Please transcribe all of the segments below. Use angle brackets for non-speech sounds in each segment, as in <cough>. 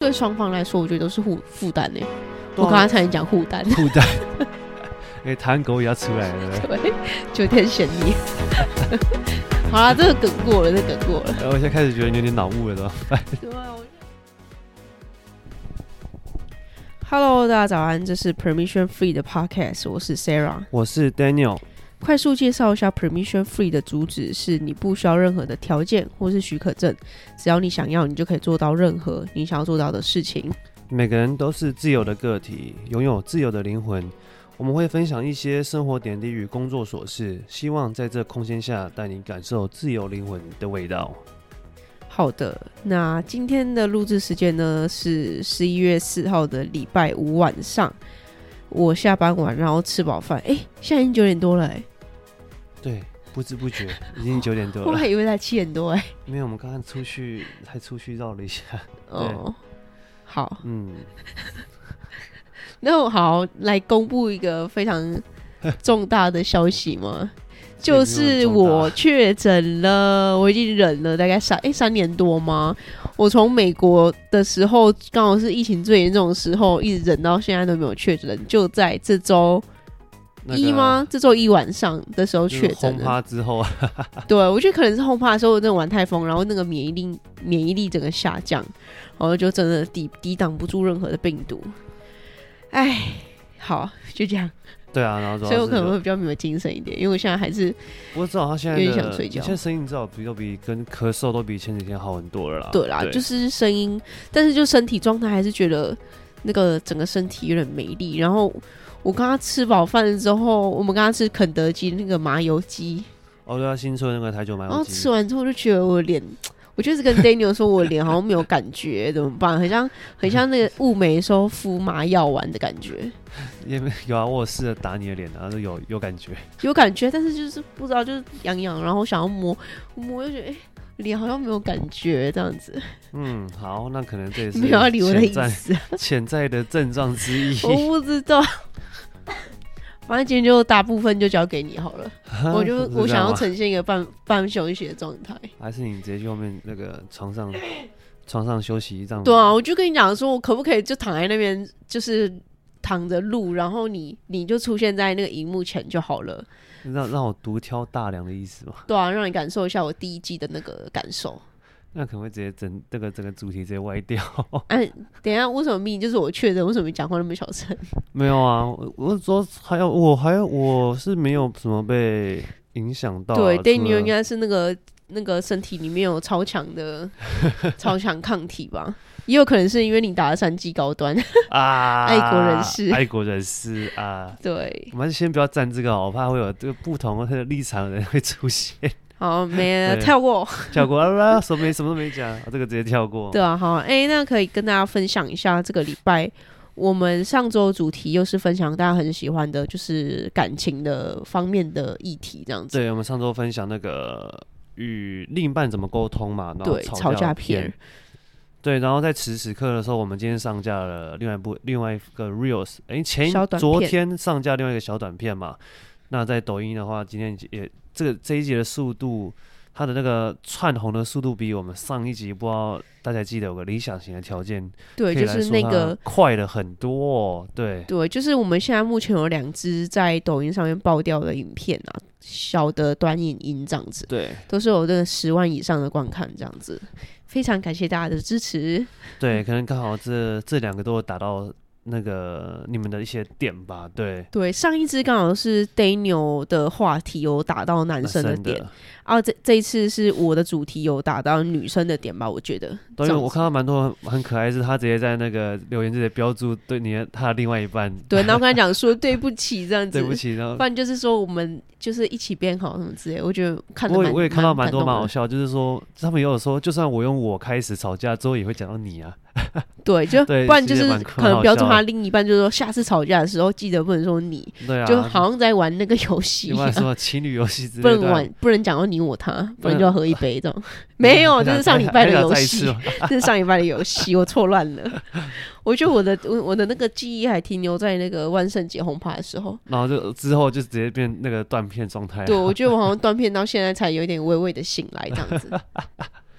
对双方来说，我觉得都是负负担呢。我刚刚才讲负担，负担。哎，谈狗也要出来了。<laughs> 对，九天玄女。<laughs> 好了，这个梗过了，这个梗过了。我现在开始觉得有点脑雾了，都。对啊。Hello，大家早安，这是 Permission Free 的 Podcast，我是 Sarah，我是 Daniel。快速介绍一下 Permission Free 的主旨是：你不需要任何的条件或是许可证，只要你想要，你就可以做到任何你想要做到的事情。每个人都是自由的个体，拥有自由的灵魂。我们会分享一些生活点滴与工作琐事，希望在这空间下带你感受自由灵魂的味道。好的，那今天的录制时间呢是十一月四号的礼拜五晚上。我下班完，然后吃饱饭，哎，现在已经九点多了，哎。对，不知不觉已经九点多了。我还以为才七点多哎。没有，我们刚刚出去还出去绕了一下。哦，好，嗯。那我好来公布一个非常 <laughs> 重大的消息吗？就是我确诊了，我已经忍了大概三哎三年多吗？我从美国的时候刚好是疫情最严重的时候，一直忍到现在都没有确诊，就在这周。一吗？这周一晚上的时候确诊。轰趴之后啊，<laughs> 对，我觉得可能是轰趴的时候，那种玩太疯，然后那个免疫力免疫力整个下降，然后就真的抵抵挡不住任何的病毒。哎，好，就这样。对啊，然后所以我可能会比较没有精神一点，因为我现在还是。我知道他现在有点想睡觉。现在声音至少比都比跟咳嗽都比前几天好很多了啦。对啦，对就是声音，但是就身体状态还是觉得那个整个身体有点没力，然后。我刚刚吃饱饭之后，我们刚刚吃肯德基那个麻油鸡。哦，对啊，新出的那个台酒麻油鸡。然后吃完之后就觉得我脸，<laughs> 我就是跟 Daniel 说，我脸好像没有感觉，怎么办？很像很像那个雾眉时候敷麻药丸的感觉。<laughs> 也没有啊，我试着打你的脸，然后有有感觉，有感觉，但是就是不知道，就是痒痒，然后想要摸摸，就觉得哎，脸好像没有感觉这样子。嗯，好，那可能这也是没有要理我的意思，潜在的症状之一。<laughs> 我不知道。反正今天就大部分就交给你好了，<laughs> 我就我想要呈现一个半半休息的状态，还是你直接去后面那个床上床上休息一张？对啊，我就跟你讲说，我可不可以就躺在那边，就是躺着录，然后你你就出现在那个荧幕前就好了，让让我独挑大梁的意思吗？对啊，让你感受一下我第一季的那个感受。那可能会直接整这个整个主题直接歪掉。哎、啊，等一下，为什么命就是我确诊？为什么你讲话那么小声？<laughs> 没有啊，我说还有我还有我是没有什么被影响到、啊。对，Daniel 应该是那个那个身体里面有超强的 <laughs> 超强抗体吧？也有可能是因为你打了三剂高端啊，爱国人士，爱国人士啊。对，我们先不要站这个，我怕会有这个不同的立场的人会出现。好，没 <laughs> 了，跳过，<laughs> 跳过啊！什么没什么都没讲，这个直接跳过。对啊，好，哎、欸，那可以跟大家分享一下，这个礼拜我们上周主题又是分享大家很喜欢的，就是感情的方面的议题，这样子。对，我们上周分享那个与另一半怎么沟通嘛，然后对，吵架片。对，然后在此时此刻的时候，我们今天上架了另外一部另外一个 reels，哎、欸，前昨天上架另外一个小短片嘛。那在抖音的话，今天也。这个这一集的速度，它的那个窜红的速度比我们上一集不知道大家记得有个理想型的条件，对，就是那个快了很多哦，对对，就是我们现在目前有两支在抖音上面爆掉的影片啊，小的短影音这样子，对，都是有这个十万以上的观看这样子，非常感谢大家的支持。对，可能刚好这这两个都有达到。那个你们的一些点吧，对对，上一支刚好是 Daniel 的话题有打到男生的点，啊，这这一次是我的主题有打到女生的点吧，我觉得。对，我看到蛮多很可爱，是他直接在那个留言直接标注对你的他的另外一半，对，然后跟他讲说 <laughs> 对不起这样子，对不起，然后不然就是说我们就是一起变好什么之类，我觉得看我我也看到蛮多蛮好笑，就是说他们也有说，就算我用我开始吵架之后，也会讲到你啊。<laughs> 对，就不然就是可能标注他另一半，就是说下次吵架的时候记得不能说你，对啊，就好像在玩那个游戏，什么情侣游戏之类的，不能玩，不能讲到你我他，不然就要喝一杯这种。<laughs> 没有，这是上礼拜的游戏，<laughs> 这是上礼拜的游戏，我错乱了。我觉得我的我我的那个记忆还停留在那个万圣节轰趴的时候，然后就之后就直接变那个断片状态。对，我觉得我好像断片到现在才有点微微的醒来这样子。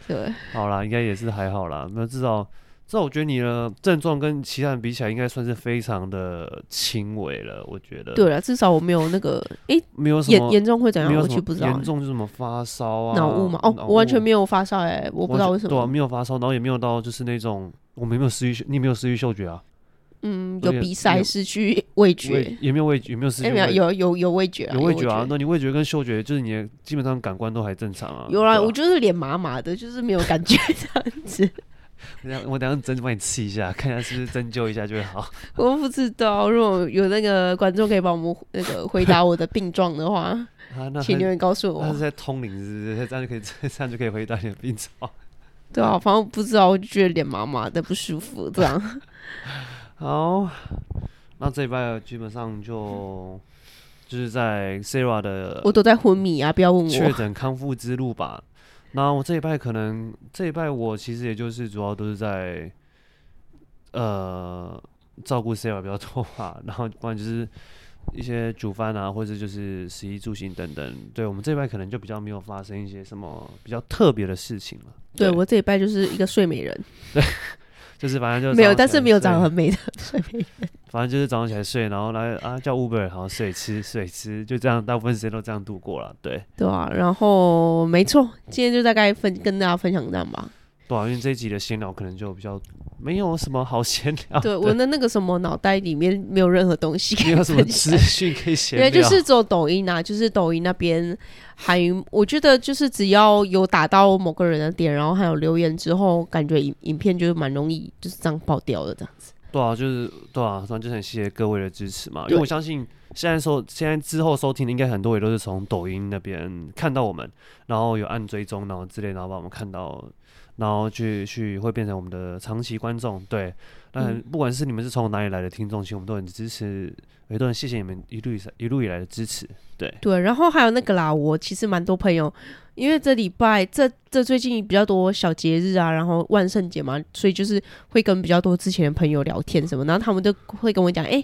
对，好啦，应该也是还好啦，那至少。这我觉得你的症状跟其他人比起来，应该算是非常的轻微了。我觉得，对了，至少我没有那个，哎、欸，没有什么严严重会怎样？我去不知道、欸。严重就是什么发烧啊、脑雾嘛？哦，我完全没有发烧，哎，我不知道为什么。对啊，没有发烧，然后也没有到就是那种，我们没有失去，你没有失去嗅觉啊？嗯，有鼻塞，失去味觉，也没有味觉，也没有失去，有有有有味觉，有味觉啊。那你味觉跟嗅觉，就是你基本上感官都还正常啊。有啦，我就是脸麻麻的，就是没有感觉 <laughs> 这样子。我等我等下针帮你刺一下，看一下是不是针灸一下就会好。<laughs> 我不知道，如果有那个观众可以帮我们那个回答我的病状的话，<laughs> 啊、请留言告诉我。他是在通灵，是不是？这样就可以，<laughs> 这样就可以回答你的病状。对啊，反正不知道，我就觉得脸麻麻的不舒服，这样。好，那这礼拜基本上就就是在 Sarah 的，我都在昏迷啊！不要问我确诊康复之路吧。那我这一拜可能这一拜我其实也就是主要都是在呃照顾 Sarah 比较多吧，<laughs> 然后不然就是一些煮饭啊，或者就是食衣住行等等。对，我们这一拜可能就比较没有发生一些什么比较特别的事情了。对，对我这一拜就是一个睡美人。对。<laughs> 就是反正就没有，但是没有长得很美的睡美人。<laughs> 反正就是早上起来睡，然后来啊叫 Uber，然后睡吃睡吃，就这样，大部分时间都这样度过了。对对啊，然后没错，今天就大概分跟大家分享这样吧。对啊，因为这一集的闲聊可能就比较没有什么好闲聊。对，我的那个什么脑袋里面没有任何东西，没有什么资讯可以闲聊。对，就是做抖音啊，就是抖音那边还我觉得就是只要有打到某个人的点，然后还有留言之后，感觉影影片就是蛮容易就是这样爆掉的这样子。对啊，就是对啊，反正就很谢谢各位的支持嘛，因为我相信现在收现在之后收听的应该很多也都是从抖音那边看到我们，然后有按追踪然后之类，然后把我们看到。然后去去会变成我们的长期观众，对。那不管是你们是从哪里来的听众，其实我们都很支持，也都很谢谢你们一路以一路以来的支持，对。对，然后还有那个啦，我其实蛮多朋友，因为这礼拜这这最近比较多小节日啊，然后万圣节嘛，所以就是会跟比较多之前的朋友聊天什么，然后他们都会跟我讲，哎，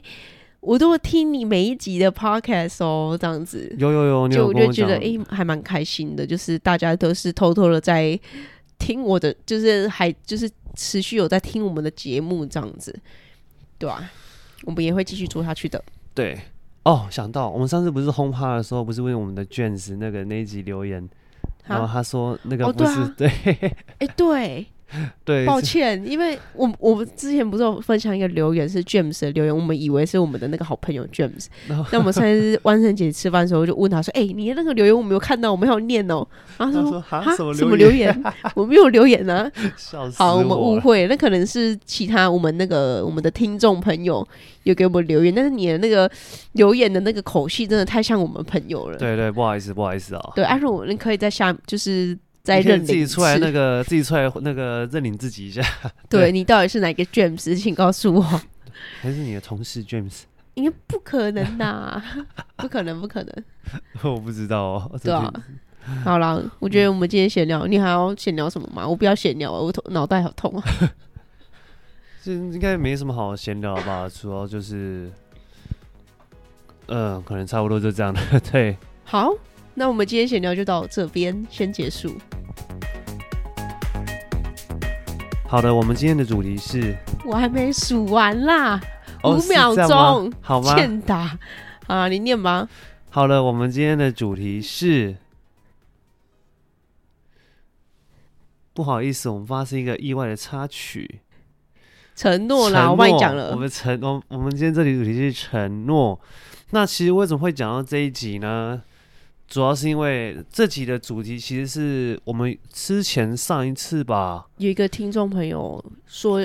我都会听你每一集的 podcast 哦，这样子。有有有，就我就觉得哎，还蛮开心的，就是大家都是偷偷的在。听我的，就是还就是持续有在听我们的节目这样子，对吧、啊？我们也会继续做下去的。对，哦，想到我们上次不是轰趴的时候，不是问我们的 James 那个那一集留言，然后他说那个不是、哦、对，哎、啊欸、对。<laughs> 对，抱歉，因为我我们之前不是有分享一个留言是 James 的留言，我们以为是我们的那个好朋友 James。那我们上次 <laughs> 万圣节吃饭的时候就问他说：“哎、欸，你的那个留言我没有看到，我没有念哦。”然后他说：“哈，什么留言？我没有留言 <laughs> 呢。”好，我们误会，那可能是其他我们那个我们的听众朋友有给我们留言，但是你的那个留言的那个口气真的太像我们朋友了。对对，不好意思，不好意思啊。对，阿如，你可以在下就是。在认自己出来那个，自己出来那个认领自己一下。对，对你到底是哪个 James？请告诉我。<laughs> 还是你的同事 James？应该不可能呐，<laughs> 不可能，不可能。<laughs> 我不知道哦。对啊。好了，我觉得我们今天闲聊，你还要闲聊什么吗？我不要闲聊，我头脑袋好痛啊。这应该没什么好闲聊吧？主要就是，嗯、呃，可能差不多就这样的。对。好。那我们今天闲聊就到这边先结束。好的，我们今天的主题是，我还没数完啦，五、哦、秒钟，好吗？欠打啊，你念吧。好了，我们今天的主题是，不好意思，我们发生一个意外的插曲，承诺啦，我帮你讲了，我们承，我我们今天这里主题是承诺。那其实为什么会讲到这一集呢？主要是因为这集的主题其实是我们之前上一次吧，有一个听众朋友说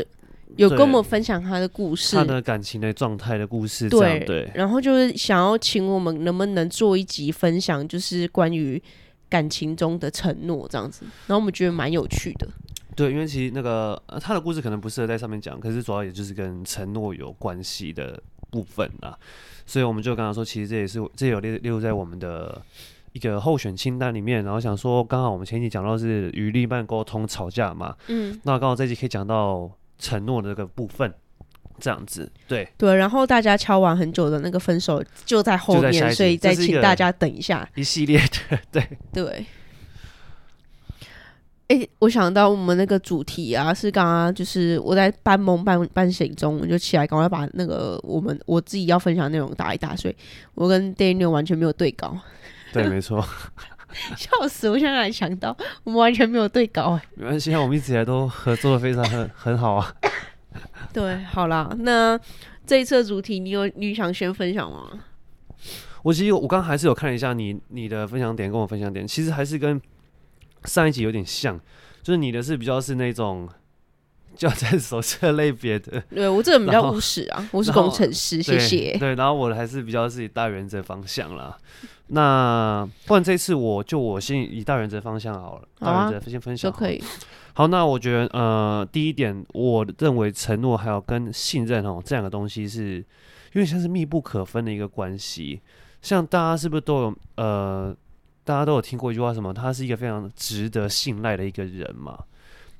有跟我们分享他的故事，他的感情的状态的故事，对对，然后就是想要请我们能不能做一集分享，就是关于感情中的承诺这样子，然后我们觉得蛮有趣的。对，因为其实那个他的故事可能不适合在上面讲，可是主要也就是跟承诺有关系的部分啊。所以我们就刚刚说，其实这也是这也有列列入在我们的一个候选清单里面。然后想说，刚好我们前一集讲到是与另一半沟通吵架嘛，嗯，那刚好这集可以讲到承诺的这个部分，这样子，对对。然后大家敲完很久的那个分手就在后面，所以再请大家等一下，一系列的，对对。哎、欸，我想到我们那个主题啊，是刚刚就是我在半梦半半醒中，我就起来赶快把那个我们我自己要分享的内容打一打，所以我跟 Daniel 完全没有对稿。对，没错。笑死！我现在才想到我们完全没有对稿。哎，没关系，我们一直以来都合作的非常很很好啊。对，好啦，那这一次的主题你有你想先分享吗？我其实我刚刚还是有看一下你你的分享点跟我分享点，其实还是跟上一集有点像，就是你的是比较是那种 <laughs> 教材手册类别的。对，我这个比较务实啊，<laughs> 我是工程师，谢谢。对，然后我的还是比较是以大原则方向啦。那不然这次我就我先以大原则方向好了，大原则先分享好都可以。好，那我觉得呃，第一点，我认为承诺还有跟信任哦这两个东西是，因为像是密不可分的一个关系。像大家是不是都有呃，大家都有听过一句话，什么？他是一个非常值得信赖的一个人嘛？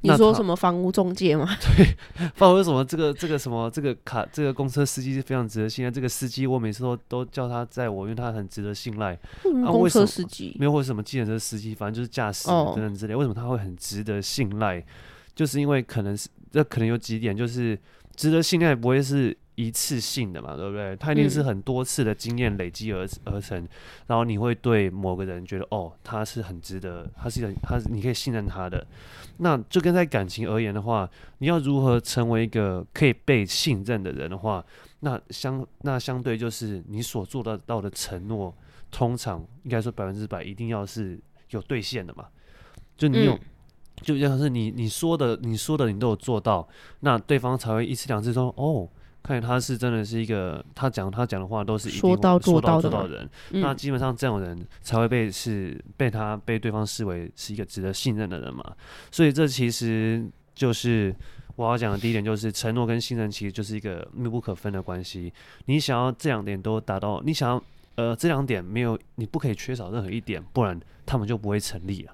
你说什么房屋中介吗？<laughs> 对，房屋什么？这个这个什么？这个卡这个公车司机是非常值得信赖。这个司机我每次都都叫他载我，因为他很值得信赖。公车司机、啊、没有或者什么计程车司机，反正就是驾驶等等之类。为什么他会很值得信赖？就是因为可能是这可能有几点，就是值得信赖不会是。一次性的嘛，对不对？他一定是很多次的经验累积而而成，嗯，然后你会对某个人觉得，哦，他是很值得，他是很，他是你可以信任他的。那就跟在感情而言的话，你要如何成为一个可以被信任的人的话，那相那相对就是你所做得到的承诺，通常应该说百分之百一定要是有兑现的嘛。就你有，嗯，就像是你你说的，你说的你都有做到，那对方才会一次两次说，哦。看他是真的是一个，他讲他讲的话都是说到做到的人，那基本上这种人才会被是被他被对方视为是一个值得信任的人嘛。所以这其实就是我要讲的第一点，就是承诺跟信任其实就是一个密不可分的关系。你想要这两点都达到，你想要呃这两点没有，你不可以缺少任何一点，不然他们就不会成立了。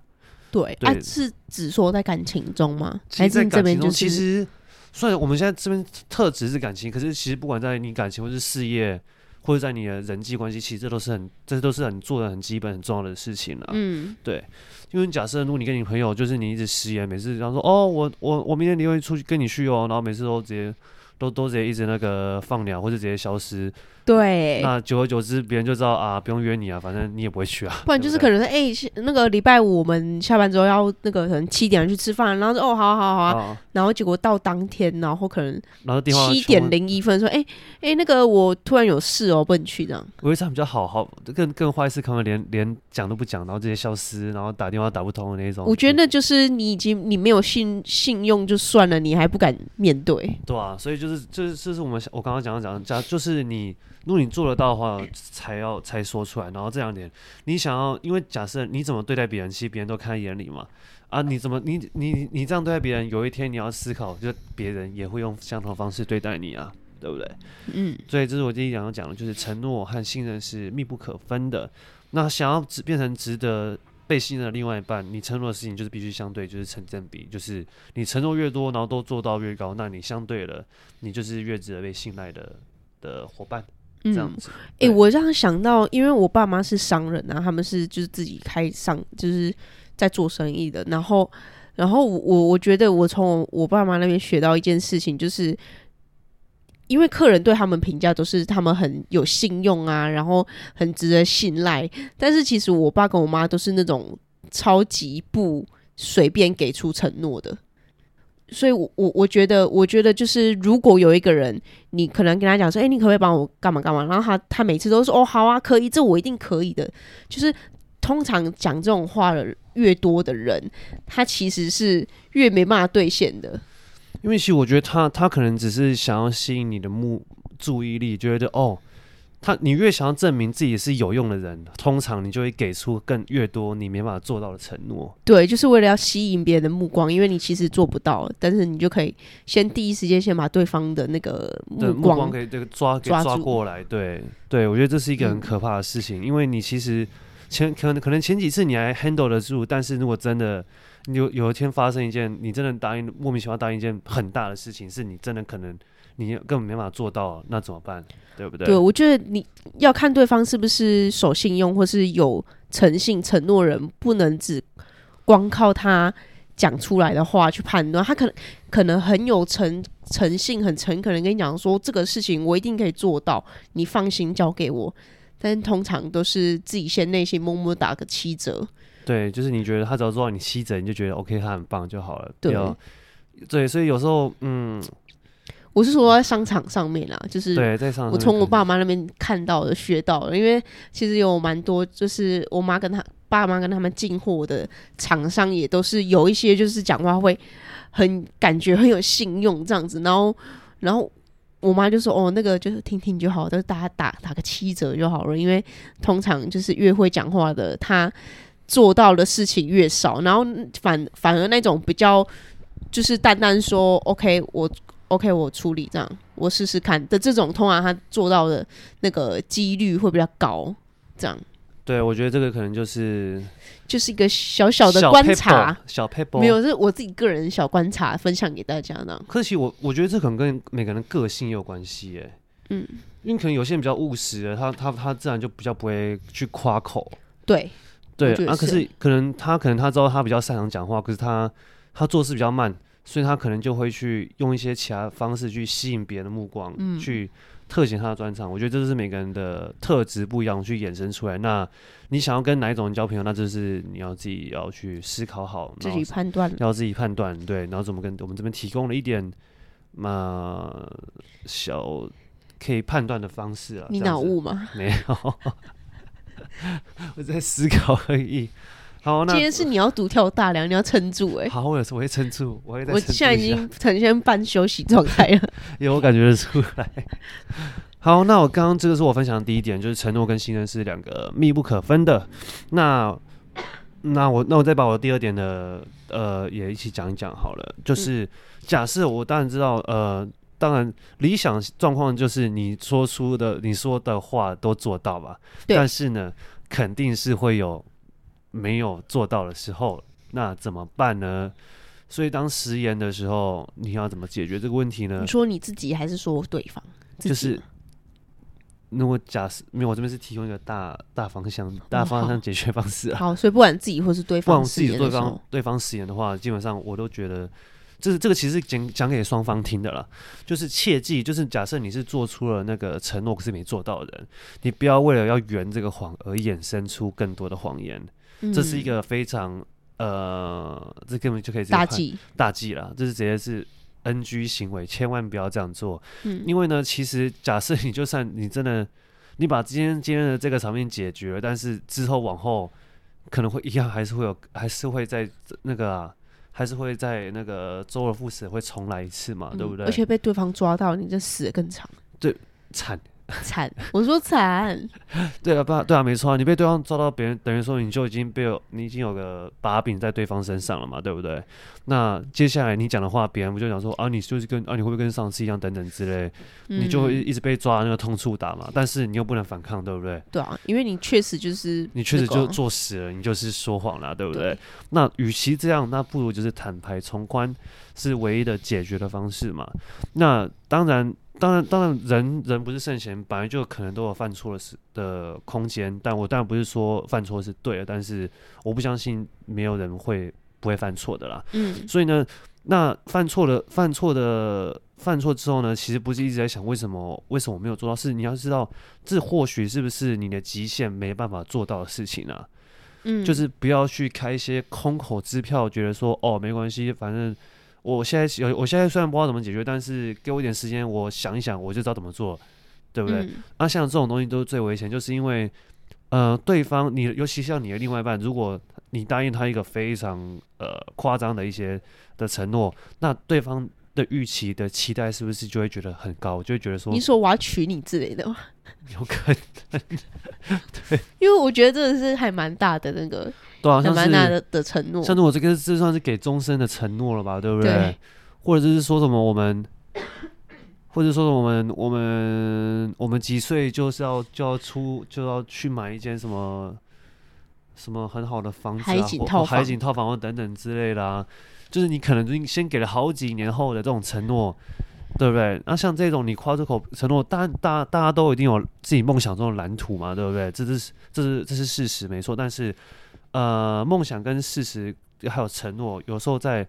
对，对啊，是只说在感情中吗？还是这边就是其实。虽然我们现在这边特指是感情，可是其实不管在你感情或是事业，或者在你的人际关系，其实这都是很，这都是很做的很基本、很重要的事情了。嗯，对。因为假设如果你跟你朋友，就是你一直食言，每次然后说哦，我我我明天你会出去跟你去哦，然后每次都直接都都直接一直那个放鸟，或者直接消失。对，那久而久之，别人就知道啊，不用约你啊，反正你也不会去啊。<laughs> 不然就是可能是哎、欸，那个礼拜五我们下班之后要那个可能七点去吃饭，然后说哦，好好好啊，啊，然后结果到当天，然后可能然后七点零一分说，哎哎、欸欸，那个我突然有事哦，不能去这样。我觉得这样比较好，好更更坏是可能连连讲都不讲，然后直接消失，然后打电话打不通的那种。我觉得那就是你已经你没有信信用就算了，你还不敢面对。对啊，所以就是就是这是我们我刚刚讲的讲讲，就是你。如果你做得到的话，才要才说出来。然后这两点，你想要，因为假设你怎么对待别人，其实别人都看在眼里嘛。啊，你怎么你你你这样对待别人，有一天你要思考，就别人也会用相同的方式对待你啊，对不对？嗯。所以这是我第一想要讲的，就是承诺和信任是密不可分的。那想要只变成值得被信任的另外一半，你承诺的事情就是必须相对，就是成正比，就是你承诺越多，然后都做到越高，那你相对了，你就是越值得被信赖的的伙伴。这样子，哎、嗯欸，我这样想到，因为我爸妈是商人啊，他们是就是自己开商，就是在做生意的。然后，然后我我觉得我从我爸妈那边学到一件事情，就是因为客人对他们评价都是他们很有信用啊，然后很值得信赖。但是其实我爸跟我妈都是那种超级不随便给出承诺的。所以我，我我觉得，我觉得就是，如果有一个人，你可能跟他讲说，哎、你可不可以帮我干嘛干嘛？然后他他每次都说，哦，好啊，可以，这我一定可以的。就是通常讲这种话的越多的人，他其实是越没办法兑现的。因为其实我觉得他他可能只是想要吸引你的目注意力，觉得哦。他，你越想要证明自己是有用的人，通常你就会给出更越多你没办法做到的承诺。对，就是为了要吸引别人的目光，因为你其实做不到，但是你就可以先第一时间先把对方的那个目光，给这个抓给抓过来。对，对我觉得这是一个很可怕的事情，嗯、因为你其实前可能可能前几次你还 handle 得住，但是如果真的有有一天发生一件你真的答应莫名其妙答应一件很大的事情，是你真的可能。你根本没办法做到，那怎么办？对不对？对，我觉得你要看对方是不是守信用或是有诚信承诺人，不能只光靠他讲出来的话去判断，他可能可能很有诚诚信，很诚恳的跟你讲说这个事情我一定可以做到，你放心交给我。但通常都是自己先内心默默打个七折。对，就是你觉得他只要做到你七折，你就觉得 OK，他很棒就好了。对，对，所以有时候，嗯，我是说在商场上面啦，就是对，在商场，我从我爸妈那边看到的、学到的，因为其实有蛮多，就是我妈跟他爸妈跟他们进货的厂商也都是有一些，就是讲话会很感觉很有信用这样子，然后，然后。我妈就说：“哦，那个就是听听就好，就是大家打打个七折就好了。因为通常就是越会讲话的，他做到的事情越少。然后反反而那种比较就是单单说 OK，我 OK，我处理这样，我试试看的这种，通常他做到的那个几率会比较高。这样，对，我觉得这个可能就是。”就是一个小小的观察，小 paper 没有，是我自己个人小观察，分享给大家呢。可惜我我觉得这可能跟每个人个性有关系耶。嗯，因为可能有些人比较务实的，他他他自然就比较不会去夸口。对对啊，可是可能他可能他知道他比较擅长讲话，可是他他做事比较慢，所以他可能就会去用一些其他方式去吸引别人的目光，嗯，去。特显他的专长，我觉得这是每个人的特质不一样去衍生出来。那你想要跟哪一种人交朋友，那就是你要自己要去思考好，自己判断，要自己判断对。然后怎么跟我们这边提供了一点嘛小可以判断的方式啊？你脑雾吗？<laughs> 没有，<laughs> 我在思考而已。好，那今天是你要独挑大梁，你要撑住哎、欸。好，我有时我会撑住，我会撑。我现在已经呈现半休息状态了，<laughs> 有我感觉得出来。好，那我刚刚这个是我分享的第一点，就是承诺跟信任是两个密不可分的。那那我那我再把我第二点的呃也一起讲一讲好了。就是假设我当然知道呃，当然理想状况就是你说出的你说的话都做到吧。但是呢，肯定是会有。没有做到的时候，那怎么办呢？所以当食言的时候，你要怎么解决这个问题呢？你说你自己还是说对方？就是，如果假设没有，我这边是提供一个大大方向、大方向解决方式啊。好，所以不管自己或是对方，不管自己对方对方食言的话，基本上我都觉得，这是这个其实讲讲给双方听的啦。就是切记，就是假设你是做出了那个承诺，可是没做到的人，你不要为了要圆这个谎而衍生出更多的谎言。这是一个非常呃，这根本就可以大忌大忌了，这是直接是 NG 行为，千万不要这样做。嗯，因为呢，其实假设你就算你真的你把今天今天的这个场面解决了，但是之后往后可能会一样，还是会有，还是会在那个啊，还是会在那个周而复始会重来一次嘛，嗯，对不对？而且被对方抓到，你就死得更惨。对，惨。惨，<laughs> 我说惨，<laughs> 对啊，不，对啊，没错啊，你被对方抓到，别人等于说你就已经被有，你已经有个把柄在对方身上了嘛，对不对？那接下来你讲的话，别人不就讲说啊，你就是跟啊，你会不会跟上次一样等等之类，嗯、你就会一直被抓那个痛处打嘛。但是你又不能反抗，对不对？对啊，因为你确实就是你确实就作死了，你就是说谎了，对不对？对，那与其这样，那不如就是坦白从宽是唯一的解决的方式嘛。那当然。当然，当然，人人不是圣贤，本来就可能都有犯错的时的空间。但我当然不是说犯错是对的，但是我不相信没有人会不会犯错的啦。嗯，所以呢，那犯错的犯错的犯错之后呢，其实不是一直在想为什么为什么我没有做到，是你要知道，这或许是不是你的极限没办法做到的事情啊？嗯，就是不要去开一些空口支票，觉得说哦没关系，反正。我现在有，我现在虽然不知道怎么解决，但是给我一点时间，我想一想，我就知道怎么做，对不对？啊、像这种东西都是最危险，就是因为，呃，对方你，尤其像你的另外一半，如果你答应他一个非常呃夸张的一些的承诺，那对方的预期的期待是不是就会觉得很高？就会觉得说，你说我要娶你之类的吗？<laughs> 有可能，对，因为我觉得这个是还蛮大的那个。对啊，像是的承诺，像是我这个这算是给终身的承诺了吧，对不对？对，或者就是说什么我们，或者说我们我们我们几岁就是要就要出就要去买一间什么什么很好的房子啊，海景套房，海景套房等等之类的啊，就是你可能先给了好几年后的这种承诺，对不对？那像这种你夸出口承诺，当然大家大家都一定有自己梦想中的蓝图嘛，对不对？这是这是这是事实没错，但是。呃，梦想跟事实还有承诺，有时候在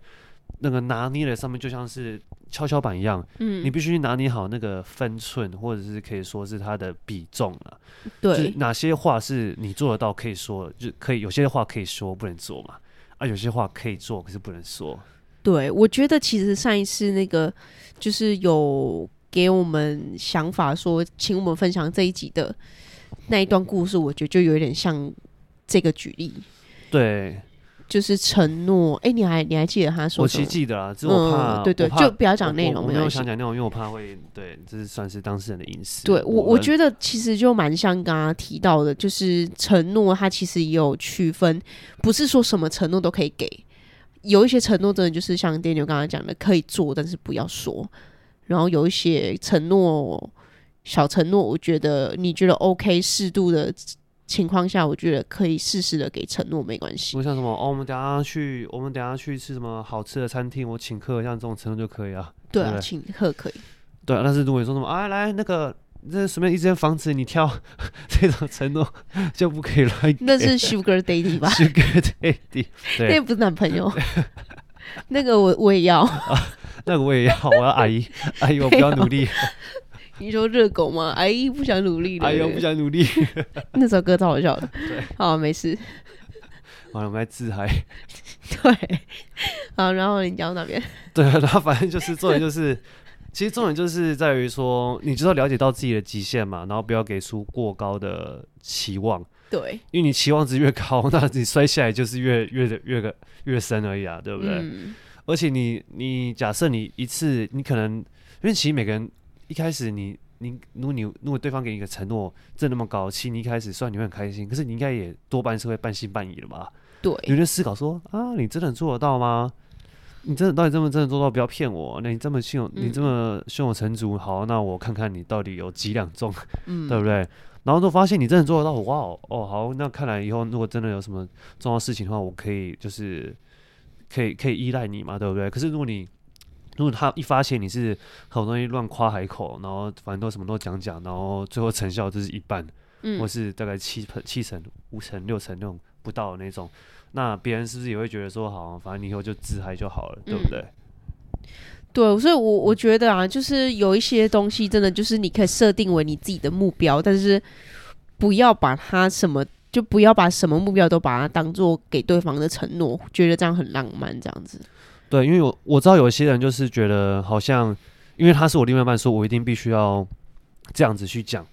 那个拿捏的上面，就像是跷跷板一样，嗯，你必须拿捏好那个分寸，或者是可以说是它的比重了。对，哪些话是你做得到可以说，就可以有些话可以说不能做嘛？啊，有些话可以做，可是不能说。对，我觉得其实上一次那个就是有给我们想法说，请我们分享这一集的那一段故事，我觉得就有点像这个举例。对。就是承诺，哎、欸，你还你还记得他说？我其实记得啊，只是我怕，嗯、对对，就不要讲内容，没有。我想讲内容，因为我怕会对，这是算是当事人的隐私。对我，我觉得其实就蛮像刚刚提到的，就是承诺，它其实也有区分，不是说什么承诺都可以给，有一些承诺真的就是像爹牛刚刚讲的，可以做，但是不要说。然后有一些承诺，小承诺，我觉得你觉得 OK，适度的。情况下，我觉得可以适时的给承诺，没关系。我像什么哦，我们等下去，我们等下去吃什么好吃的餐厅，我请客，像这种承诺就可以啊。对啊，对对请客可以。对啊，但是如果你说什么啊，来那个这随便一间房子你挑，<laughs> 这种承诺 <laughs> 就不可以来。那是 Sugar Daddy 吧？Sugar Daddy，对，那不是男朋友。<laughs> 那个我我也要、啊，那个我也要，我要阿姨，阿姨我不要努力。你说热狗吗？阿姨不想努力了。哎呦，不想努力。<laughs> 那首歌超好笑的。对，好，没事。<laughs> 好了，我们来自嗨。对。好，然后你讲到哪边？<laughs> 对，然后反正就是重点就是，其实重点就是在于说，你知道了解到自己的极限嘛，然后不要给出过高的期望。对。因为你期望值越高，那你摔下来就是越越的越个越深而已啊，对不对？嗯。而且你你假设你一次你可能，因为其实每个人。一开始你你如果你如果对方给你一个承诺，真那么高，其实你一开始虽然你会很开心，可是你应该也多半是会半信半疑的吧？对，有点思考说啊，你真的做得到吗？你真的到底这么真的做到？不要骗我！那你这么信用，你这么胸有成竹，好，那我看看你到底有几两重，嗯，对不对？然后就发现你真的做得到，哇哦，哦好，那看来以后如果真的有什么重要事情的话，我可以就是可以可以依赖你嘛，对不对？可是如果你如果他一发现你是好东西乱夸海口，然后反正都什么都讲讲，然后最后成效就是一半，嗯、或是大概七七成、五成、六成那种不到的那种，那别人是不是也会觉得说，好，反正你以后就自嗨就好了，嗯、对不对？对，所以我我觉得啊，就是有一些东西真的就是你可以设定为你自己的目标，但是不要把它什么，就不要把什么目标都把它当做给对方的承诺，觉得这样很浪漫，这样子。对，因为我我知道有些人就是觉得好像，因为他是我另外一半，说我一定必须要这样子去讲，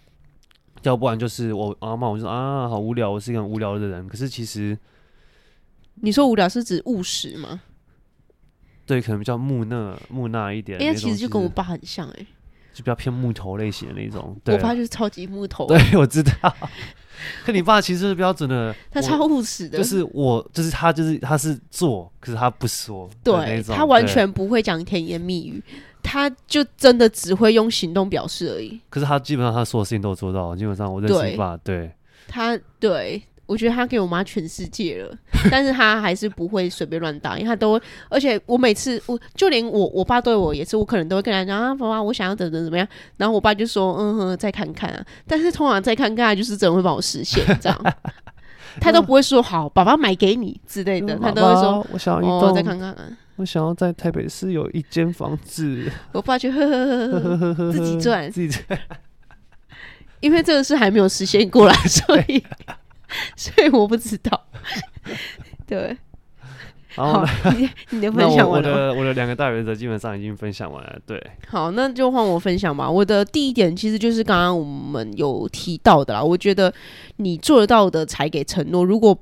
要不然就是我阿妈，我就说啊，好无聊，我是一个很无聊的人。可是其实，你说无聊是指务实吗？对，可能比较木讷木讷一点。哎、欸，其实就跟我爸很像、欸，哎，就比较偏木头类型的那种。对，我爸就是超级木头。对，我知道。<laughs> 可你爸其实是标准的，他超务实的，就是我，就是他，就是他是做，可是他不说，对，他完全不会讲甜言蜜语，他就真的只会用行动表示而已。可是他基本上他所有事情都做到，基本上我认识你爸，对他对。我觉得他给我妈全世界了，但是他还是不会随便乱打，因为他都，而且我每次我就连我我爸对我也是，我可能都会跟他讲啊，爸爸，我想要怎怎怎么样，然后我爸就说嗯哼，再看看啊，但是通常再看看就是真的会帮我实现这样，<laughs> 他都不会说好，爸爸买给你之类的，他都会说我想要一栋，再看看啊，我想要在台北市有一间房子，<laughs> 我爸就呵呵呵呵呵，自己赚 <laughs> 自己赚，因为这个事还没有实现过来，所以。<laughs> 所以我不知道，<laughs> 对。好，你你的分享完了。我的我的两个大原则基本上已经分享完了。对。好，那就换我分享吧。我的第一点其实就是刚刚我们有提到的啦。我觉得你做得到的才给承诺，如果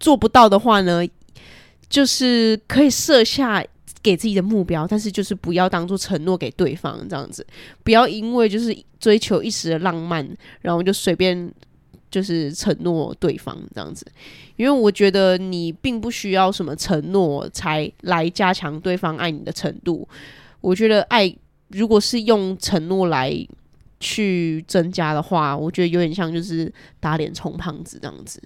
做不到的话呢，就是可以设下给自己的目标，但是就是不要当做承诺给对方这样子。不要因为就是追求一时的浪漫，然后就随便。就是承诺对方这样子，因为我觉得你并不需要什么承诺才来加强对方爱你的程度。我觉得爱如果是用承诺来去增加的话，我觉得有点像就是打脸充胖子这样子，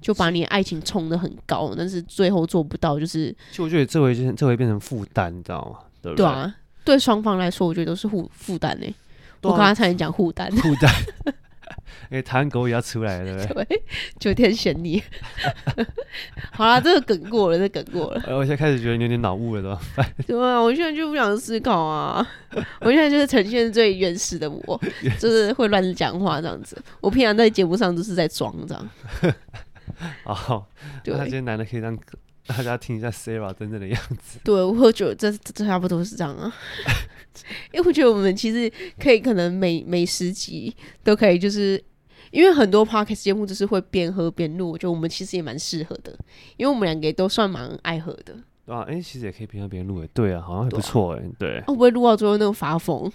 就把你爱情冲得很高，但是最后做不到，就是。其实我觉得这回就这回变成负担，你知道吗？对不对？对啊，对双方来说，我觉得都是负负担呢。我刚刚才讲负担，负担。<laughs> <laughs> 哎，台湾狗也要出来了，对不对？九天玄女。<laughs> 好啦，这个梗过了，这个、梗过了。我现在开始觉得你有点脑雾了，怎么办？对啊，我现在就不想思考啊！<laughs> 我现在就是呈现最原始的我，就是会乱讲话这样子。我平常在节目上都是在装这样。哦，对，他今天男的可以让大家听一下 Sarah 真正的样子。对，我觉得这这差不多是这样啊。<laughs> 因为我觉得我们其实可以，可能每每十集都可以，就是因为很多 podcast 节目就是会边喝边录，我觉得我们其实也蛮适合的，因为我们两个都算蛮爱喝的。对啊，哎、欸，其实也可以边喝边录，哎，对啊，好像还不错，哎，对。会、啊、不会录到最后那种发疯，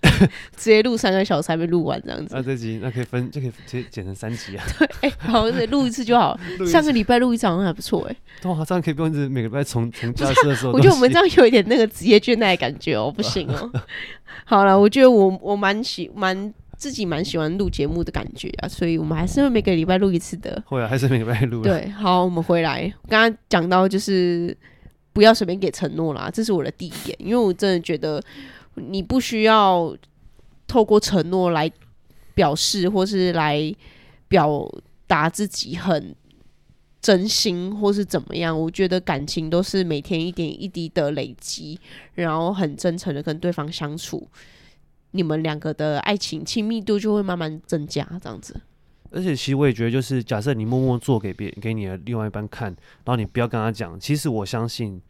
<laughs> 直接录三个小时还没录完这样子？那、啊、这集那可以分，就可以直接剪成三集啊。对，哎、欸，好，对，录一次就好。<laughs> 上个礼拜录一场还不错，哎。对啊，这样可以不用一直每个礼拜从从教室的时候。我觉得我们这样有一点那个职业倦怠的感觉哦，不行哦。<laughs> 好了，我觉得我我蛮喜蛮自己蛮喜欢录节目的感觉啊，所以我们还是会每个礼拜录一次的。会啊，还是每个礼拜录。对，好，我们回来，刚刚讲到就是。不要随便给承诺啦，这是我的第一点，因为我真的觉得你不需要透过承诺来表示，或是来表达自己很真心，或是怎么样。我觉得感情都是每天一点一滴的累积，然后很真诚的跟对方相处，你们两个的爱情亲密度就会慢慢增加，这样子。而且其实我也觉得，就是假设你默默做给别人、给你的另外一半看，然后你不要跟他讲。其实我相信，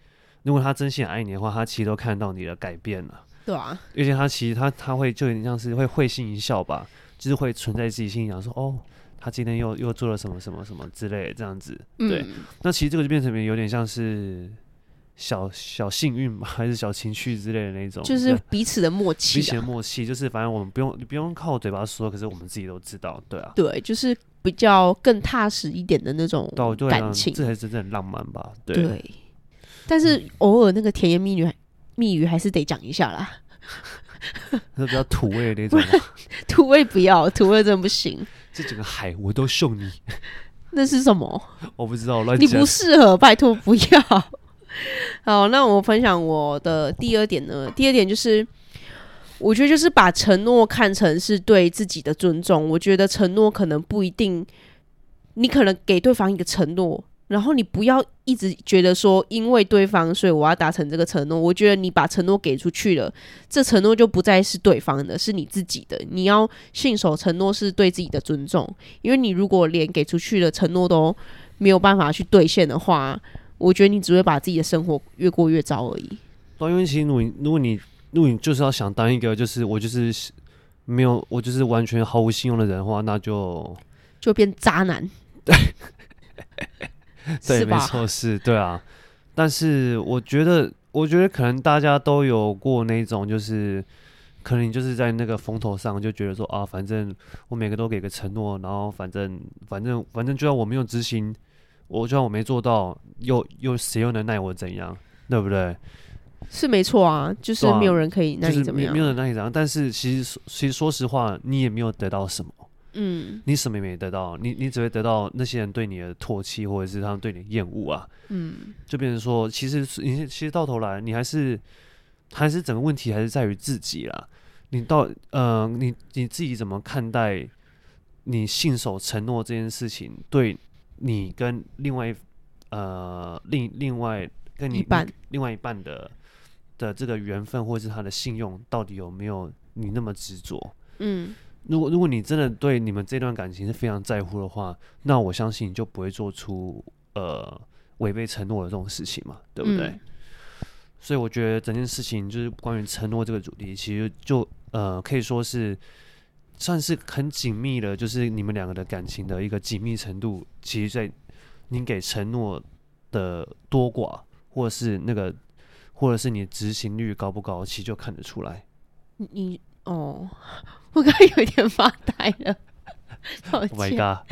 如果他真心爱你的话，他其实都看到你的改变了。对啊。而且他其实他他会就有点像是会会心一笑吧，就是会存在自己心里想说，哦，他今天又又做了什么什么什么之类的这样子。对。嗯。那其实这个就变成有点像是。小小幸运吧，还是小情绪之类的那种，就是彼此的默契。彼此的默契，就是反正我们不用，你不用靠嘴巴说，可是我们自己都知道，对啊。对，就是比较更踏实一点的那种感情，这才是真正浪漫吧？对。对，但是偶尔那个甜言蜜语，蜜语还是得讲一下啦。<laughs> 那比较土味的那 <laughs> 种，<laughs> 土味不要，土味真的不行。这整个海我都送你，那是什么？我不知道，乱讲。你不适合，拜托不要。<laughs> 好，那我分享我的第二点呢。第二点就是，我觉得就是把承诺看成是对自己的尊重。我觉得承诺可能不一定，你可能给对方一个承诺，然后你不要一直觉得说，因为对方，所以我要达成这个承诺。我觉得你把承诺给出去了，这承诺就不再是对方的，是你自己的。你要信守承诺，是对自己的尊重。因为你如果连给出去的承诺都没有办法去兑现的话，我觉得你只会把自己的生活越过越糟而已。对，因为其实如果你如果你如果你就是要想当一个就是我就是没有我就是完全毫无信用的人的话，那就就变渣男。<laughs> 对，对，没错，是，对啊。但是我觉得，我觉得可能大家都有过那种，就是可能你就是在那个风头上就觉得说啊，反正我每个都给个承诺，然后反正反正反正就算我没有执行。我就算我没做到，又又谁又能奈我怎样？对不对？是没错啊，就是没有人可以奈你怎么样，就是、没有人奈你怎样。但是其实其实说实话，你也没有得到什么。嗯，你什么也没得到，你你只会得到那些人对你的唾弃，或者是他们对你的厌恶啊。嗯，就变成说，其实你其实到头来，你还是还是整个问题还是在于自己啦。你到呃，你你自己怎么看待你信守承诺这件事情？对。你跟另外呃另另外跟你一半另外一半的的这个缘分，或者是他的信用，到底有没有你那么执着？嗯，如果如果你真的对你们这段感情是非常在乎的话，那我相信你就不会做出呃违背承诺的这种事情嘛，对不对？嗯，所以我觉得整件事情就是关于承诺这个主题，其实就呃可以说是。算是很紧密的，就是你们两个的感情的一个紧密程度，其实，在您给承诺的多寡，或者是那个，或者是你执行率高不高，其实就看得出来。你哦，我刚刚有点发呆了。<laughs> Oh my god！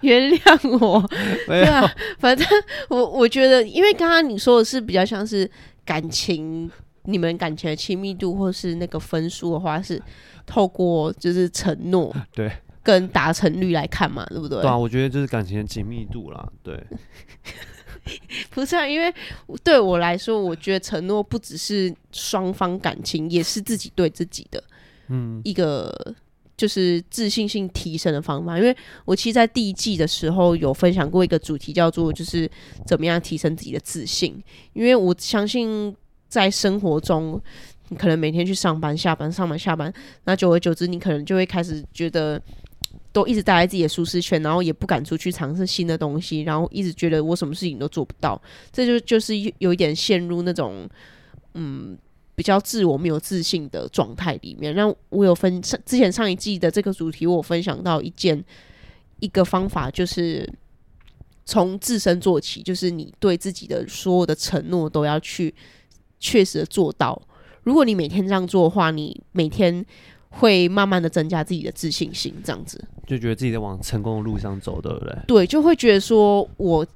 原谅我。<laughs> 对啊，反正我我觉得，因为刚刚你说的是比较像是感情，你们感情的亲密度，或是那个分数的话是。透过就是承诺，<laughs> 对，跟达成率来看嘛，对不对？对啊，我觉得就是感情的紧密度啦，对。<laughs> 不是啊，因为对我来说，我觉得承诺不只是双方感情，也是自己对自己的，嗯，一个就是自信心提升的方法。因为我其实，在第一季的时候有分享过一个主题，叫做就是怎么样提升自己的自信。因为我相信在生活中，你可能每天去上班、下班、上班、下班，那久而久之，你可能就会开始觉得。都一直待在自己的舒适圈，然后也不敢出去尝试新的东西，然后一直觉得我什么事情都做不到，这就就是有一点陷入那种嗯比较自我没有自信的状态里面。那我有分上之前上一季的这个主题，我分享到一件一个方法，就是从自身做起，就是你对自己的所有的承诺都要去确实的做到。如果你每天这样做的话，你每天。会慢慢的增加自己的自信心，这样子就觉得自己在往成功的路上走，对不对？对，就会觉得说，我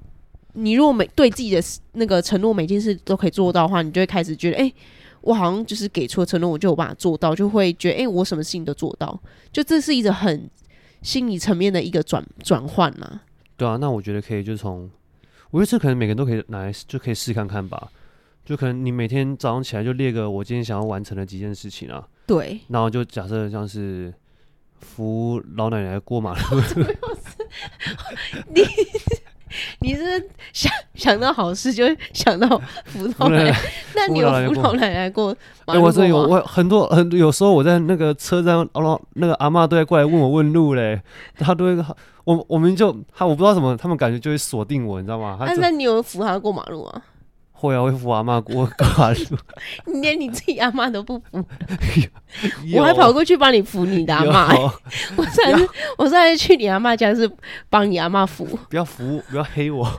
你如果每对自己的那个承诺，每件事都可以做到的话，你就会开始觉得，哎、欸，我好像就是给出了承诺，我就有办法做到，就会觉得，哎、欸，我什么事情都做到，就这是一个很心理层面的一个转转换呐。对啊，那我觉得可以，就从我觉得这可能每个人都可以拿来，就可以试看看吧。就可能你每天早上起来就列个我今天想要完成的几件事情啊。对，然后就假设像是扶老奶奶过马路，<laughs> 你你是想想到好事就会想到扶老奶奶，那你有扶老奶奶过马路我这有我很多很有时候我在那个车站，哦，那个阿妈都在过来问我问路嘞，他都会我我们就他我不知道什么，他们感觉就会锁定我，你知道吗？那那你有扶他过马路吗？会啊，会扶阿妈过马路。<laughs> 你连你自己阿妈都不扶，<laughs> 我还跑过去帮你扶你的阿妈、欸。<laughs> 我上次我上次去你阿妈家是帮你阿妈扶。不要扶，不要黑我。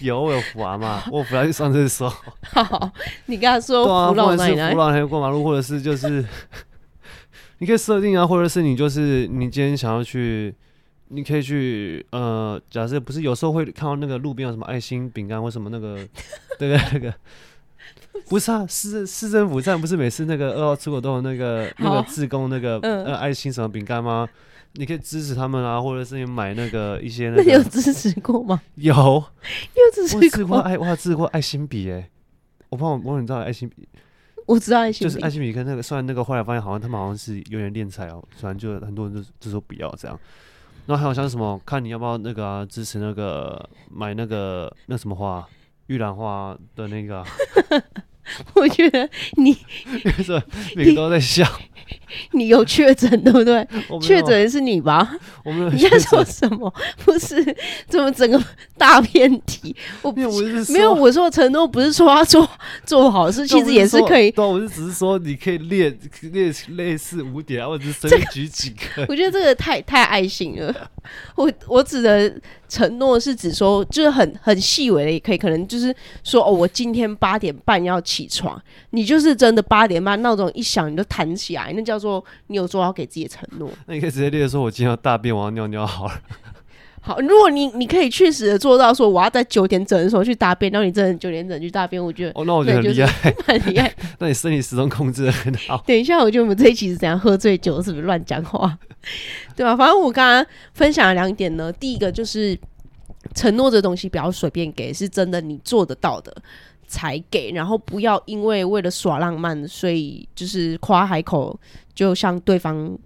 有我有扶阿妈，我扶她去上厕所。好，你跟她说扶老奶奶，扶老奶奶过马路，或者是就是你可以设定啊，或者是你就是你今天想要去。你可以去呃，假设不是有时候会看到那个路边有什么爱心饼干或什么那个，对不对？那个 <laughs> 不是啊，市市政府站不是每次那个二号出口都有那个那个自贡那个呃爱心什么饼干吗？你可以支持他们啊，或者是你买那个一些那个。<laughs> 那你有支持过吗？有，有支持过。我爱，我支持过爱心笔哎，我帮我我你知道爱心笔，我知道爱心笔，就是爱心笔跟那个，虽然那个后来发现好像他们好像是有点敛财哦，虽然就很多人就就说不要这样。那还有像什么，看你要不要那个，支持那个买那个那什么花，玉兰花的那个、<laughs> <laughs> 我觉得你，每个都在笑。<laughs> 你有确诊对不对？确诊的是你吧？我们。你在说什么？不是，怎么整个大偏题？我没有，我是没有。我说承诺不是说要做做好事，其实也是可以。对，我是只是说你可以列列类似五点，或者是随便举几个。我觉得这个太太爱心了。我我指的承诺是指说，就是很很细微的，也可以，可能就是说，哦，我今天八点半要起床，你就是真的八点半闹钟一响你就弹起来，那叫做你有做好给自己的承诺。那你可以直接列说，我今天要大便，我要尿尿好了。好，如果你你可以确实的做到说，我要在九点整的时候去大便，然后你真的九点整去大便，我觉得哦，那我觉得很厉害，<laughs> 很厉害。<laughs> 那你身体始终控制的很好。等一下，我觉得我们这一期是怎样喝醉酒，是不是乱讲话？<laughs> 对吧？反正我刚刚分享了两点呢。第一个就是承诺这东西不要随便给，是真的你做得到的才给，然后不要因为为了耍浪漫，所以就是夸海口，就向对方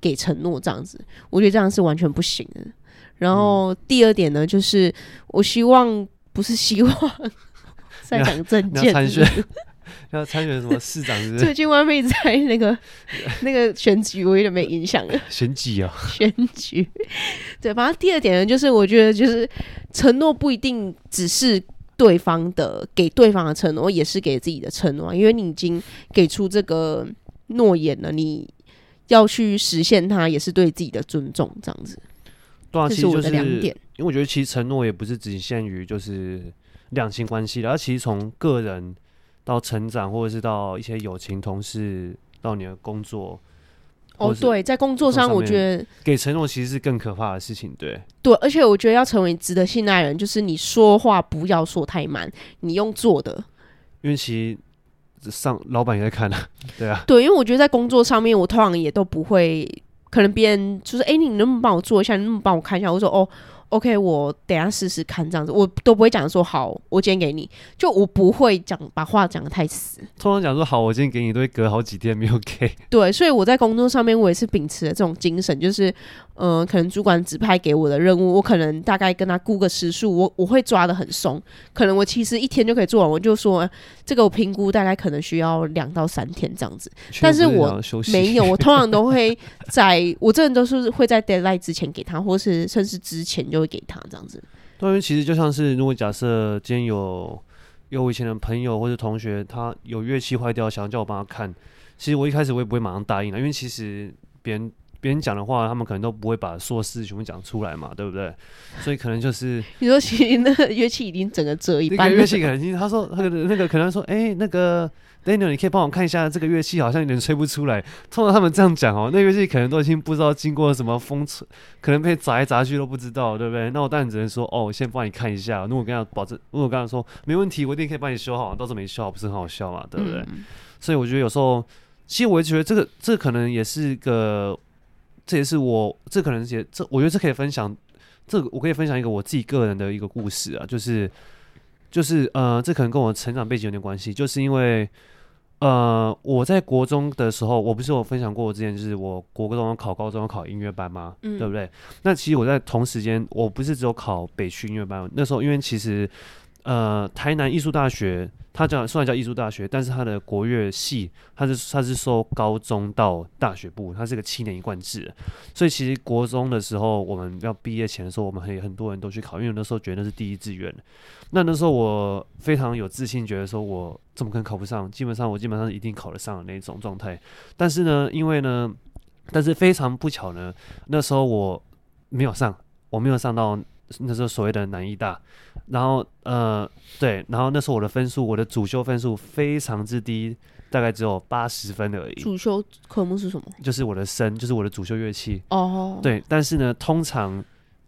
给承诺这样子。我觉得这样是完全不行的。然后第二点呢，就是我希望不是希望 <laughs> 在讲政见，要参选，要参选什么市长是不是？最近外面在那个 <laughs> 那个选举，我有点没影响了。选举啊，选举。对，反正第二点呢，就是我觉得就是承诺不一定只是对方的，给对方的承诺也是给自己的承诺，因为你已经给出这个诺言了，你要去实现它，也是对自己的尊重，这样子。对啊，其实就是因为我觉得，其实承诺也不是只限于就是两性关系的，而其实从个人到成长，或者是到一些友情、同事，到你的工作。哦，对，在工作上，我觉得给承诺其实是更可怕的事情。对，对，而且我觉得要成为值得信赖的人，就是你说话不要说太满，你用做的。因为其实上老板也在看啊，对啊，对，因为我觉得在工作上面，我通常也都不会。可能别人就是哎、欸，你能不能帮我做一下？你能不能帮我看一下？我说哦 OK，我等下试试看这样子，我都不会讲说好，我今天给你，就我不会讲把话讲的太死。通常讲说好，我今天给你，都会隔好几天没有给。对，所以我在工作上面，我也是秉持了这种精神，就是，嗯、呃，可能主管指派给我的任务，我可能大概跟他估个时数，我我会抓的很松，可能我其实一天就可以做完，我就说这个我评估大概可能需要两到三天这样子，但是我没有，我通常都会在我这人都是会在 deadline 之前给他，或是甚至之前就会。给他这样子，因为其实就像是，如果假设今天有有我以前的朋友或者同学，他有乐器坏掉，想要叫我帮他看，其实我一开始我也不会马上答应的，因为其实别人别人讲的话，他们可能都不会把所有事全部讲出来嘛，对不对？所以可能就是 <laughs> 你说，其实那个乐器已经整个折一半，乐器可能已经他说那个那个可能说，哎、欸，那个。Daniel，你可以帮我看一下这个乐器，好像有点吹不出来。通常他们这样讲哦，<laughs> 那乐器可能都已经不知道经过什么风吹，可能被砸来砸去都不知道，对不对？那我当然只能说，哦，我先帮你看一下。如果跟他保证，如果跟他说没问题，我一定可以帮你修好。到时候没修好，不是很好笑嘛，对不对？嗯、所以我觉得有时候，其实我也觉得这个，这可能也是个，这也是我，这可能也这，我觉得这可以分享，这个我可以分享一个我自己个人的一个故事啊，就是，就是呃，这可能跟我成长背景有点关系，就是因为。呃，我在国中的时候，我不是有分享过，我之前就是我国中考高中考音乐班吗？嗯，对不对？那其实我在同时间，我不是只有考北区音乐班，那时候因为其实。呃，台南艺术大学，它叫虽然叫艺术大学，但是它的国乐系，它是它是收高中到大学部，它是个七年一贯制。所以其实国中的时候，我们要毕业前的时候，我们很很多人都去考，因为那时候觉得那是第一志愿。那那时候我非常有自信，觉得说我怎么可能考不上？基本上我基本上一定考得上的那种状态。但是呢，因为呢，但是非常不巧呢，那时候我没有上，我没有上到。那时候所谓的南艺大，然后呃对，然后那时候我的分数，我的主修分数非常之低，大概只有八十分而已。主修科目是什么？就是我的声，就是我的主修乐器。哦，对，但是呢，通常。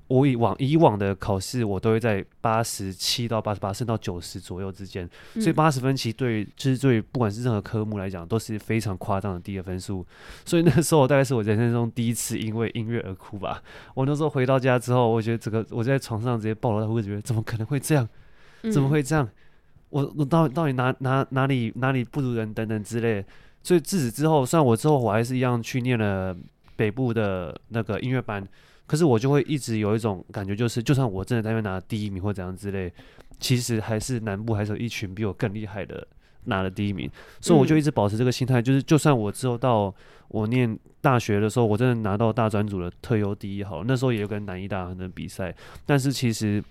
我以往以往的考试，我都会在八十七到八十八，甚至到九十左右之间，嗯、所以八十分其实对于就是对于不管是任何科目来讲，都是非常夸张的低的分数。所以那时候我大概是我人生中第一次因为音乐而哭吧。我那时候回到家之后，我觉得整个我在床上直接抱了，我觉得怎么可能会这样？怎么会这样？嗯、我我到底到底哪哪哪里哪里不如人等等之类。所以自此之后，虽然我之后我还是一样去念了北部的那个音乐班。可是我就会一直有一种感觉，就是就算我真的在那边拿第一名或怎样之类，其实还是南部还是有一群比我更厉害的拿了第一名，所以我就一直保持这个心态，就是就算我之后到我念大学的时候，我真的拿到大专组的特优第一好了，那时候也有跟南医大的比赛，但是其实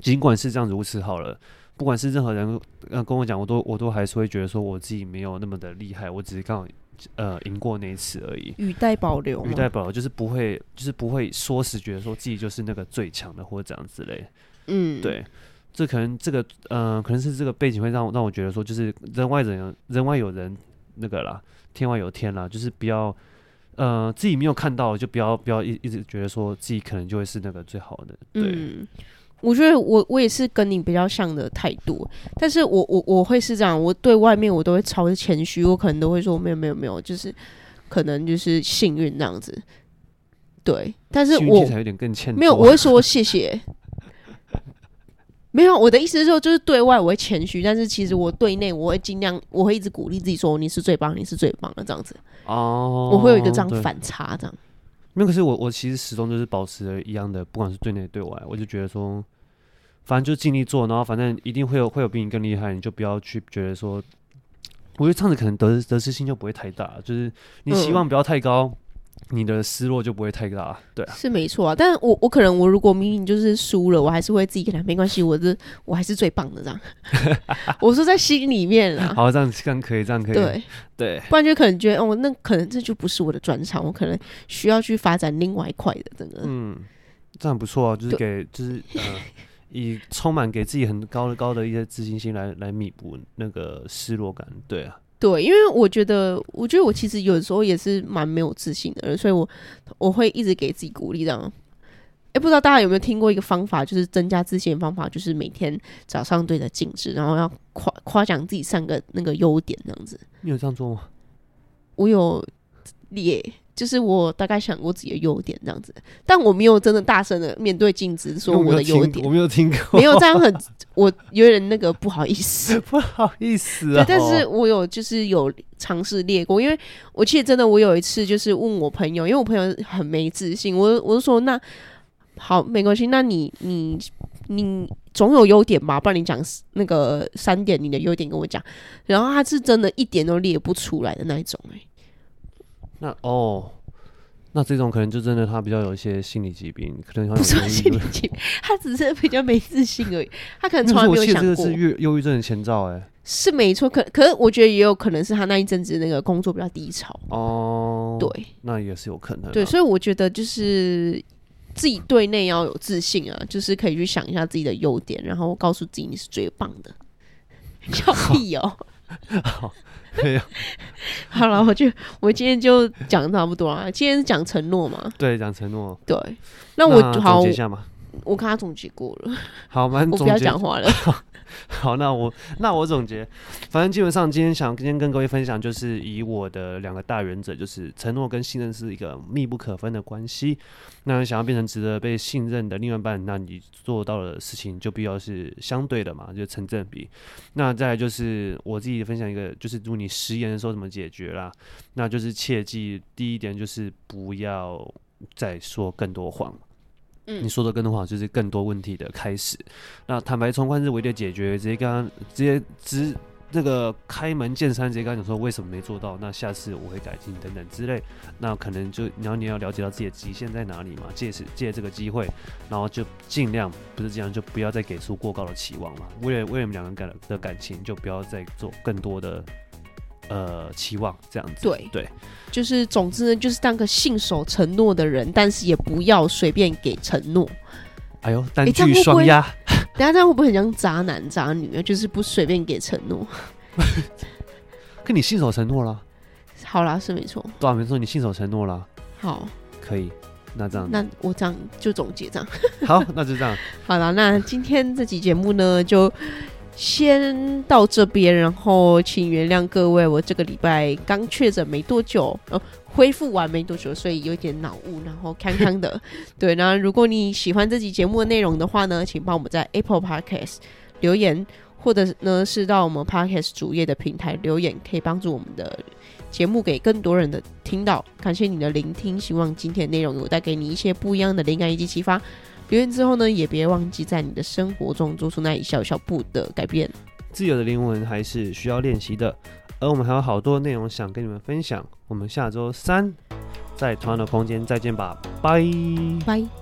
尽管是这样如此好了，不管是任何人呃跟我讲，我都我都还是会觉得说我自己没有那么的厉害，我只是刚好。呃，赢过那一次而已，语带保留，语带保留就是不会，就是不会说死觉得说自己就是那个最强的或者怎样之类。嗯，对，这可能这个，嗯、呃，可能是这个背景会让我让我觉得说，就是人外人人外有人那个啦，天外有天啦，就是不要，呃，自己没有看到就不要不要一一直觉得说自己可能就会是那个最好的，对。嗯我觉得我我也是跟你比较像的态度，但是我我我会是这样，我对外面我都会超谦虚，我可能都会说没有没有没有，就是可能就是幸运这样子，对，但是我有点更欠，没有，我会说谢谢，没有，我的意思是说就是对外我会谦虚，但是其实我对内我会尽量，我会一直鼓励自己说你是最棒，你是最棒的。这样子，哦，我会有一个这样反差这样。没有，可是我我其实始终就是保持了一样的，不管是对内对外，我就觉得说，反正就尽力做，然后反正一定会有会有比你更厉害，你就不要去觉得说，我觉得这样子可能得得失心就不会太大，就是你希望不要太高。嗯你的失落就不会太大，对啊，是没错啊。但是我我可能我如果明明就是输了，我还是会自己跟他没关系，我是我还是最棒的这样。<laughs> 我说在心里面啊，好，这样这样可以，这样可以，对对。不然就可能觉得哦，那可能这就不是我的专长，我可能需要去发展另外一块的，真的。嗯，这样不错啊，就是给就是呃，<laughs> 以充满给自己很高的高的一些自信心来来弥补那个失落感，对啊。对，因为我觉得，我觉得我其实有时候也是蛮没有自信的人，所以我我会一直给自己鼓励，这样。哎，不知道大家有没有听过一个方法，就是增加自信的方法，就是每天早上对着镜子，然后要夸夸奖自己三个那个优点，这样子。你有这样做吗？我有列，就是我大概想过自己的优点这样子，但我没有真的大声的面对镜子说我的优点，我没有听过，没有这样很，我有点那个不好意思，<laughs> 不好意思啊。对，但是我有就是有尝试列过，因为我记得真的我有一次就是问我朋友，因为我朋友很没自信，我我就说那好没关系，那你你你总有优点吧，不然你讲那个三点你的优点跟我讲，然后他是真的一点都列不出来的那一种哎、欸。那哦，那这种可能就真的他比较有一些心理疾病，可能不是心理 <laughs> 疾病，他只是比较没自信而已。他可能从来没有想过。这个是忧忧郁症的前兆，哎，是没错。可可是我觉得也有可能是他那一阵子那个工作比较低潮哦。对，那也是有可能。对，所以我觉得就是自己对内要有自信啊，就是可以去想一下自己的优点，然后告诉自己你是最棒的。<laughs> 笑屁哦。<laughs> 好。没有，好了，我就我今天就讲差不多了。今天是讲承诺嘛？对，讲承诺。对，那我好总结一下嘛。我看他总结过了。好，蛮总结。我不要讲话了。<laughs> <laughs> 好，那我那我总结，反正基本上今天想今天跟各位分享，就是以我的两个大原则，就是承诺跟信任是一个密不可分的关系。那想要变成值得被信任的另外一半，那你做到的事情就必要是相对的嘛，就成正比。那再就是我自己分享一个，就是如果你食言的时候怎么解决啦？那就是切记第一点就是不要再说更多谎。你说的更多话，就是更多问题的开始。那坦白从宽是唯一的解决，直接跟他直接直这个开门见山，直接跟他讲说为什么没做到，那下次我会改进等等之类。那可能就然后你要了解到自己的极限在哪里嘛，借此借这个机会，然后就尽量不是这样，就不要再给出过高的期望嘛。为了为了你们两个人感的感情，就不要再做更多的。呃，期望这样子，对对，就是总之呢，就是当个信守承诺的人，但是也不要随便给承诺。哎呦，单据双押，<laughs> 等下这样会不会很像渣男渣女啊？就是不随便给承诺。<laughs> 可你信守承诺了？好啦，是没错。对啊，没错，你信守承诺了。好，可以。那这样，那我这样就总结这样。好，那就这样。<laughs> 好了，那今天这期节目呢，就。先到这边，然后请原谅各位，我这个礼拜刚确诊没多久，呃，恢复完没多久，所以有点脑雾，然后康康的。对，那如果你喜欢这集节目的内容的话呢，请帮我们在 Apple Podcast 留言，或者呢是到我们 Podcast 主页的平台留言，可以帮助我们的节目给更多人的听到。感谢你的聆听，希望今天的内容有带给你一些不一样的灵感以及启发。留言之后呢，也别忘记在你的生活中做出那一小小步的改变。自由的灵魂还是需要练习的，而我们还有好多内容想跟你们分享。我们下周三在同样的空间再见吧，拜拜。